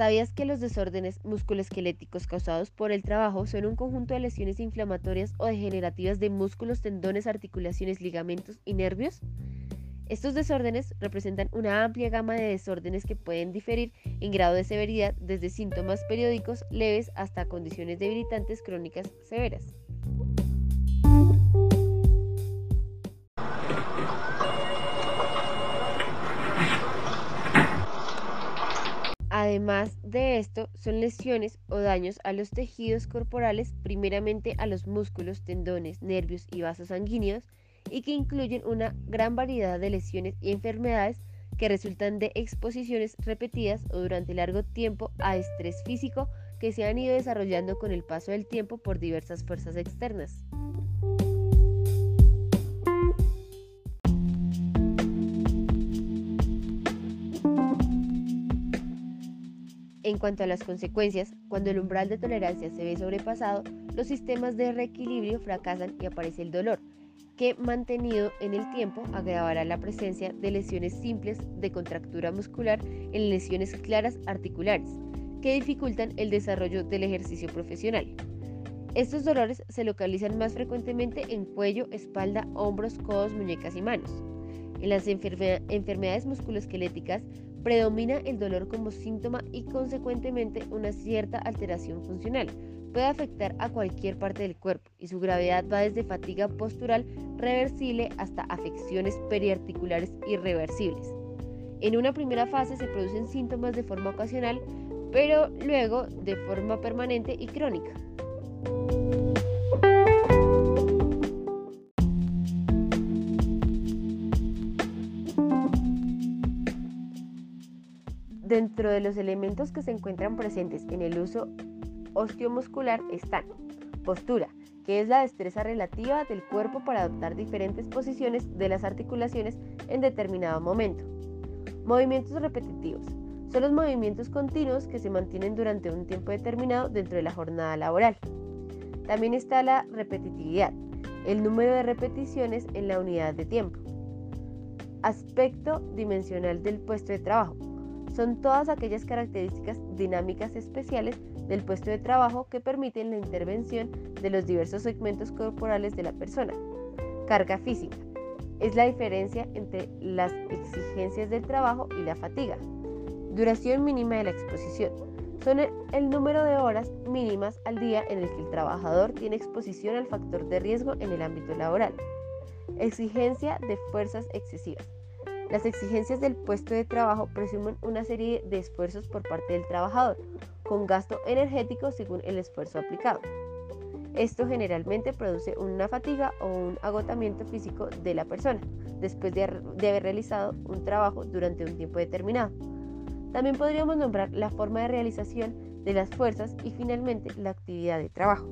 ¿Sabías que los desórdenes musculoesqueléticos causados por el trabajo son un conjunto de lesiones inflamatorias o degenerativas de músculos, tendones, articulaciones, ligamentos y nervios? Estos desórdenes representan una amplia gama de desórdenes que pueden diferir en grado de severidad desde síntomas periódicos leves hasta condiciones debilitantes crónicas severas. Además de esto, son lesiones o daños a los tejidos corporales, primeramente a los músculos, tendones, nervios y vasos sanguíneos, y que incluyen una gran variedad de lesiones y enfermedades que resultan de exposiciones repetidas o durante largo tiempo a estrés físico que se han ido desarrollando con el paso del tiempo por diversas fuerzas externas. En cuanto a las consecuencias, cuando el umbral de tolerancia se ve sobrepasado, los sistemas de reequilibrio fracasan y aparece el dolor, que mantenido en el tiempo agravará la presencia de lesiones simples de contractura muscular en lesiones claras articulares, que dificultan el desarrollo del ejercicio profesional. Estos dolores se localizan más frecuentemente en cuello, espalda, hombros, codos, muñecas y manos. En las enfermedades musculoesqueléticas predomina el dolor como síntoma y consecuentemente una cierta alteración funcional. Puede afectar a cualquier parte del cuerpo y su gravedad va desde fatiga postural reversible hasta afecciones periarticulares irreversibles. En una primera fase se producen síntomas de forma ocasional, pero luego de forma permanente y crónica. Dentro de los elementos que se encuentran presentes en el uso osteomuscular están postura, que es la destreza relativa del cuerpo para adoptar diferentes posiciones de las articulaciones en determinado momento. Movimientos repetitivos. Son los movimientos continuos que se mantienen durante un tiempo determinado dentro de la jornada laboral. También está la repetitividad, el número de repeticiones en la unidad de tiempo. Aspecto dimensional del puesto de trabajo son todas aquellas características dinámicas especiales del puesto de trabajo que permiten la intervención de los diversos segmentos corporales de la persona. Carga física. Es la diferencia entre las exigencias del trabajo y la fatiga. Duración mínima de la exposición. Son el número de horas mínimas al día en el que el trabajador tiene exposición al factor de riesgo en el ámbito laboral. Exigencia de fuerzas excesivas las exigencias del puesto de trabajo presumen una serie de esfuerzos por parte del trabajador, con gasto energético según el esfuerzo aplicado. Esto generalmente produce una fatiga o un agotamiento físico de la persona después de, haber realizado un trabajo durante un tiempo determinado. También podríamos nombrar la forma de realización de las fuerzas y finalmente la actividad de trabajo.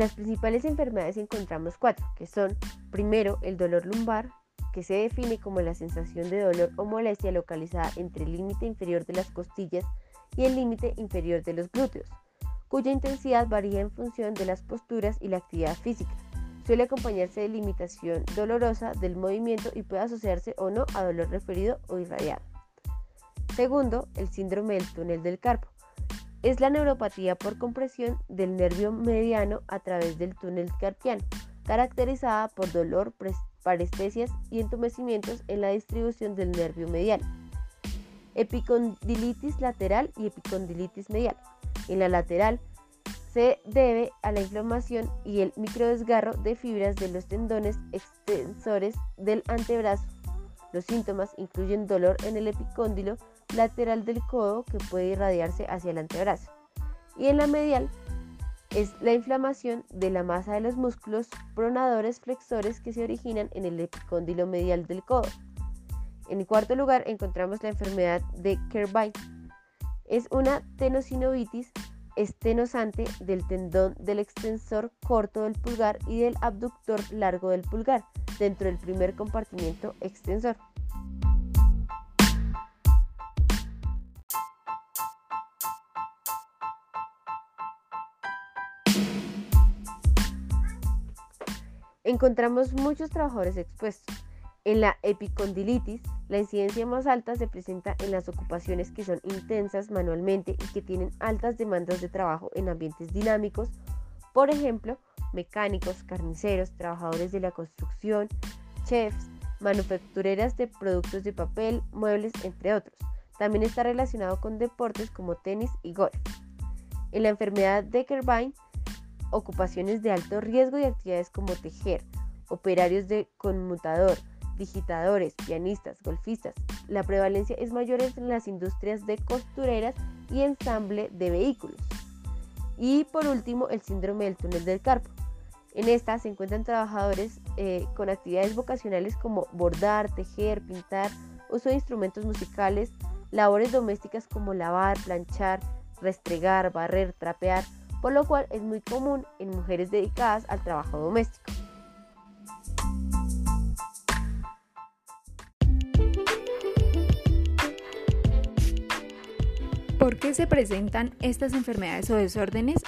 Las principales enfermedades encontramos cuatro, que son, primero, el dolor lumbar, que se define como la sensación de dolor o molestia localizada entre el límite inferior de las costillas y el límite inferior de los glúteos, cuya intensidad varía en función de las posturas y la actividad física. Suele acompañarse de limitación dolorosa del movimiento y puede asociarse o no a dolor referido o irradiado. Segundo, el síndrome del túnel del carpo, es la neuropatía por compresión del nervio mediano a través del túnel carpiano, caracterizada por dolor, parestesias y entumecimientos en la distribución del nervio mediano. Epicondilitis lateral y epicondilitis medial. En la lateral se debe a la inflamación y el microdesgarro de fibras de los tendones extensores del antebrazo. Los síntomas incluyen dolor en el epicóndilo, lateral del codo que puede irradiarse hacia el antebrazo. Y en la medial es la inflamación de la masa de los músculos pronadores flexores que se originan en el epicóndilo medial del codo. En cuarto lugar encontramos la enfermedad de Kerbein. Es una tenosinovitis estenosante del tendón del extensor corto del pulgar y del abductor largo del pulgar dentro del primer compartimiento extensor. Encontramos muchos trabajadores expuestos. En la epicondilitis, la incidencia más alta se presenta en las ocupaciones que son intensas manualmente y que tienen altas demandas de trabajo en ambientes dinámicos, por ejemplo, mecánicos, carniceros, trabajadores de la construcción, chefs, manufactureras de productos de papel, muebles, entre otros. También está relacionado con deportes como tenis y golf. En la enfermedad de Kervine, ocupaciones de alto riesgo y actividades como tejer, operarios de conmutador, digitadores, pianistas, golfistas. La prevalencia es mayor en las industrias de costureras y ensamble de vehículos. Y por último, el síndrome del túnel del carpo. En esta se encuentran trabajadores eh, con actividades vocacionales como bordar, tejer, pintar, uso de instrumentos musicales, labores domésticas como lavar, planchar, restregar, barrer, trapear, por lo cual es muy común en mujeres dedicadas al trabajo doméstico. ¿Por qué se presentan estas enfermedades o desórdenes?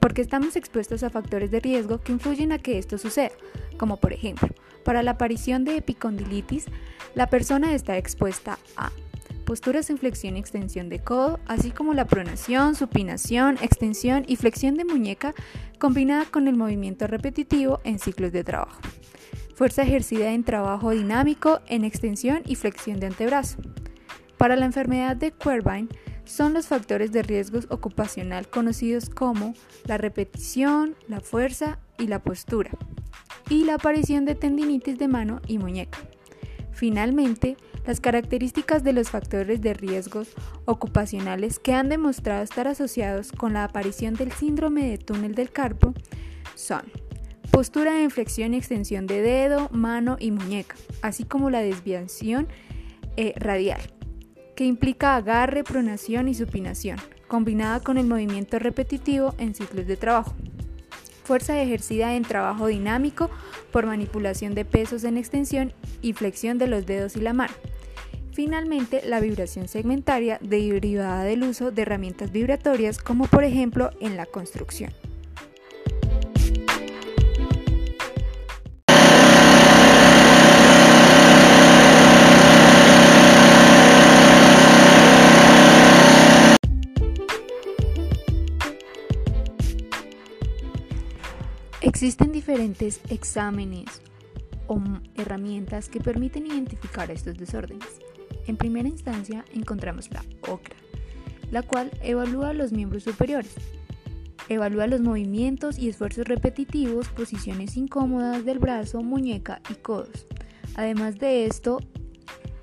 Porque estamos expuestos a factores de riesgo que influyen a que esto suceda, como por ejemplo, para la aparición de epicondilitis, la persona está expuesta a posturas en flexión y extensión de codo, así como la pronación, supinación, extensión y flexión de muñeca combinada con el movimiento repetitivo en ciclos de trabajo. Fuerza ejercida en trabajo dinámico, en extensión y flexión de antebrazo. Para la enfermedad de Quervine son los factores de riesgo ocupacional conocidos como la repetición, la fuerza y la postura, y la aparición de tendinitis de mano y muñeca. Finalmente, las características de los factores de riesgos ocupacionales que han demostrado estar asociados con la aparición del síndrome de túnel del carpo son postura de inflexión y extensión de dedo, mano y muñeca, así como la desviación eh, radial, que implica agarre, pronación y supinación, combinada con el movimiento repetitivo en ciclos de trabajo fuerza ejercida en trabajo dinámico por manipulación de pesos en extensión y flexión de los dedos y la mano. Finalmente, la vibración segmentaria derivada del uso de herramientas vibratorias como por ejemplo en la construcción. Existen diferentes exámenes o herramientas que permiten identificar estos desórdenes. En primera instancia encontramos la OCRA, la cual evalúa los miembros superiores. Evalúa los movimientos y esfuerzos repetitivos, posiciones incómodas del brazo, muñeca y codos. Además de esto,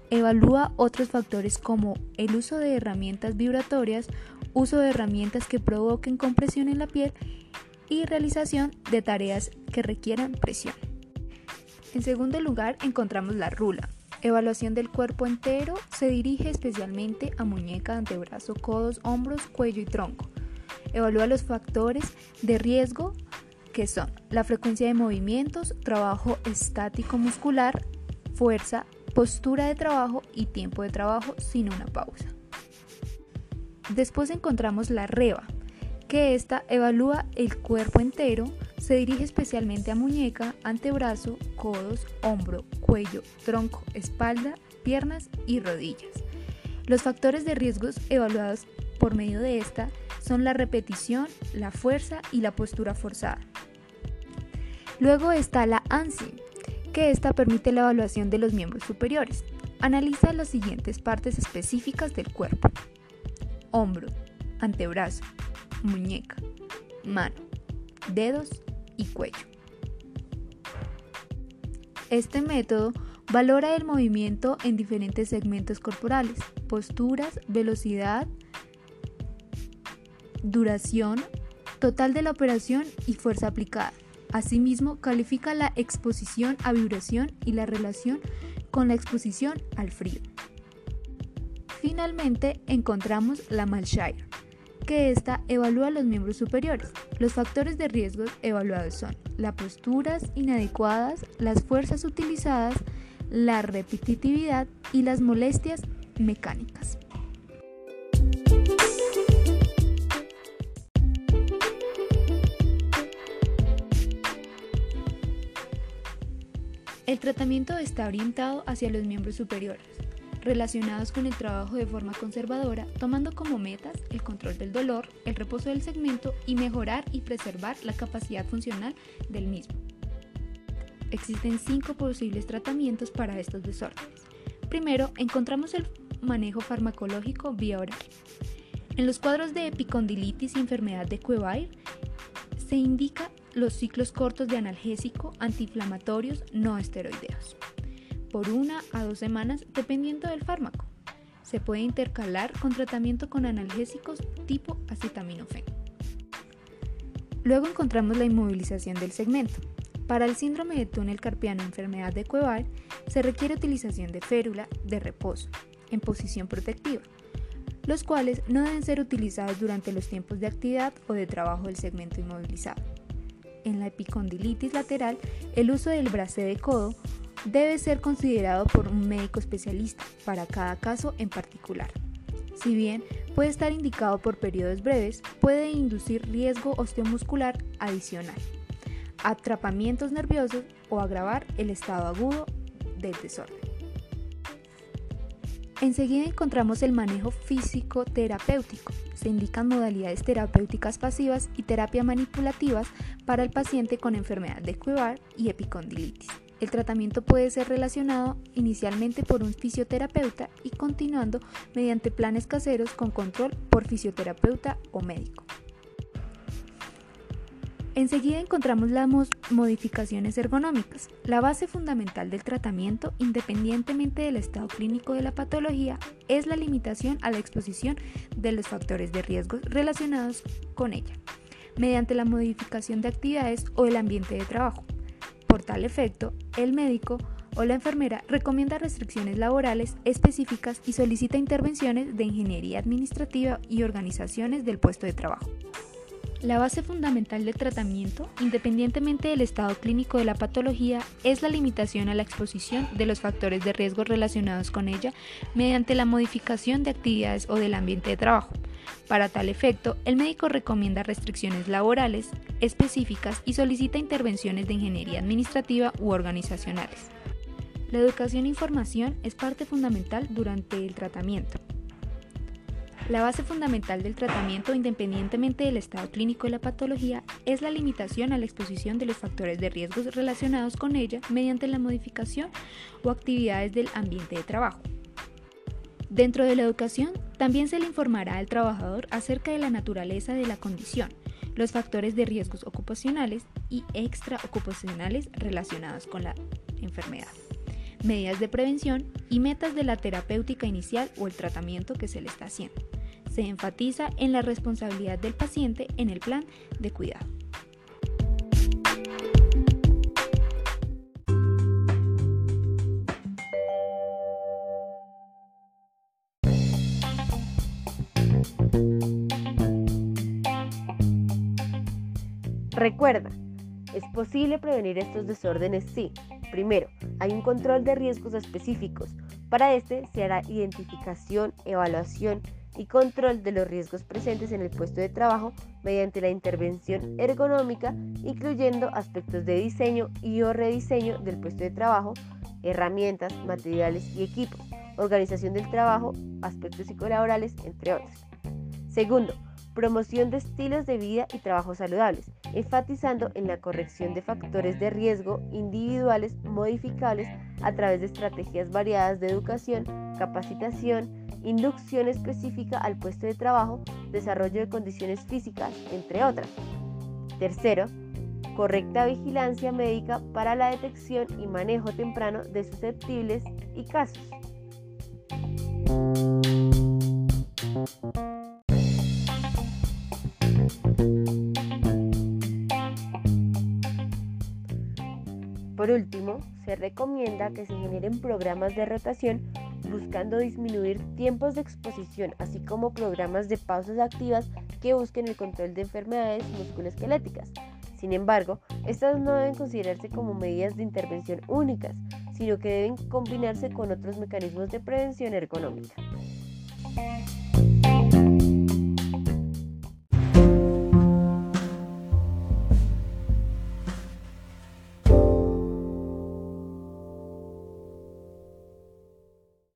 evalúa otros factores como el uso de herramientas vibratorias, uso de herramientas que provoquen compresión en la piel y realización de tareas que requieran presión. En segundo lugar encontramos la rula, Evaluación del cuerpo entero se dirige especialmente a muñeca, antebrazo, codos, hombros, cuello y tronco. Evalúa los factores de riesgo que son la frecuencia de movimientos, trabajo estático muscular, fuerza, postura de trabajo y tiempo de trabajo sin una pausa. Después encontramos la REVA, que esta evalúa el cuerpo entero, se dirige especialmente a muñeca, antebrazo, codos, hombro, cuello, tronco, espalda, piernas y rodillas. Los factores de riesgos evaluados por medio de esta son la repetición, la fuerza y la postura forzada. Luego está la ANSI, que esta permite la evaluación de los miembros superiores. Analiza las siguientes partes específicas del cuerpo. Hombro, antebrazo, muñeca, mano, dedos y cuello. Este método valora el movimiento en diferentes segmentos corporales, posturas, velocidad, duración, total de la operación y fuerza aplicada. Asimismo, califica la exposición a vibración y la relación con la exposición al frío. Finalmente, encontramos la Malshire, que ésta evalúa los miembros superiores. Los factores de riesgo evaluados son las posturas inadecuadas, las fuerzas utilizadas, la repetitividad y las molestias mecánicas. El tratamiento está orientado hacia los miembros superiores, relacionados con el trabajo de forma conservadora, tomando como metas el control del dolor, el reposo del segmento y mejorar y preservar la capacidad funcional del mismo. Existen cinco posibles tratamientos para estos desórdenes. Primero, encontramos el manejo farmacológico vía oral. En los cuadros de epicondilitis y enfermedad de Quevair se indica los ciclos cortos de analgésico antiinflamatorios no esteroideos por una a dos semanas dependiendo del fármaco. Se puede intercalar con tratamiento con analgésicos tipo acetaminofén. Luego encontramos la inmovilización del segmento. Para el síndrome de túnel carpiano enfermedad de Cueval se requiere utilización de férula de reposo en posición protectiva, los cuales no deben ser utilizados durante los tiempos de actividad o de trabajo del segmento inmovilizado. En la epicondilitis lateral, el uso del brace de codo debe ser considerado por un médico especialista para cada caso en particular. Si bien puede estar indicado por periodos breves, puede inducir riesgo osteomuscular adicional, atrapamientos nerviosos o agravar el estado agudo del desorden. Enseguida encontramos el manejo físico terapéutico. Se indican modalidades terapéuticas pasivas y terapia manipulativas para el paciente con enfermedad de Cuevar y epicondilitis. El tratamiento puede ser relacionado inicialmente por un fisioterapeuta y continuando mediante planes caseros con control por fisioterapeuta o médico. Enseguida encontramos las modificaciones ergonómicas. La base fundamental del tratamiento, independientemente del estado clínico de la patología, es la limitación a la exposición de los factores de riesgo relacionados con ella, mediante la modificación de actividades o el ambiente de trabajo. Por tal efecto, el médico o la enfermera recomienda restricciones laborales específicas y solicita intervenciones de ingeniería administrativa y organizaciones del puesto de trabajo. La base fundamental del tratamiento, independientemente del estado clínico de la patología, es la limitación a la exposición de los factores de riesgo relacionados con ella mediante la modificación de actividades o del ambiente de trabajo. Para tal efecto, el médico recomienda restricciones laborales específicas y solicita intervenciones de ingeniería administrativa u organizacionales. La educación e información es parte fundamental durante el tratamiento. La base fundamental del tratamiento, independientemente del estado clínico de la patología, es la limitación a la exposición de los factores de riesgos relacionados con ella mediante la modificación o actividades del ambiente de trabajo. Dentro de la educación, también se le informará al trabajador acerca de la naturaleza de la condición, los factores de riesgos ocupacionales y extraocupacionales relacionados con la enfermedad, medidas de prevención y metas de la terapéutica inicial o el tratamiento que se le está haciendo. Se enfatiza en la responsabilidad del paciente en el plan de cuidado. Recuerda, ¿es posible prevenir estos desórdenes? Sí. Primero, hay un control de riesgos específicos. Para este se hará identificación, evaluación y control de los riesgos presentes en el puesto de trabajo mediante la intervención ergonómica, incluyendo aspectos de diseño y o rediseño del puesto de trabajo, herramientas, materiales y equipos, organización del trabajo, aspectos psicolaborales, entre otros. Segundo, promoción de estilos de vida y trabajo saludables, enfatizando en la corrección de factores de riesgo individuales modificables a través de estrategias variadas de educación, capacitación, inducción específica al puesto de trabajo, desarrollo de condiciones físicas, entre otras. Tercero, correcta vigilancia médica para la detección y manejo temprano de susceptibles y casos. Por último, se recomienda que se generen programas de rotación buscando disminuir tiempos de exposición, así como programas de pausas activas que busquen el control de enfermedades musculoesqueléticas. Sin embargo, estas no deben considerarse como medidas de intervención únicas, sino que deben combinarse con otros mecanismos de prevención ergonómica.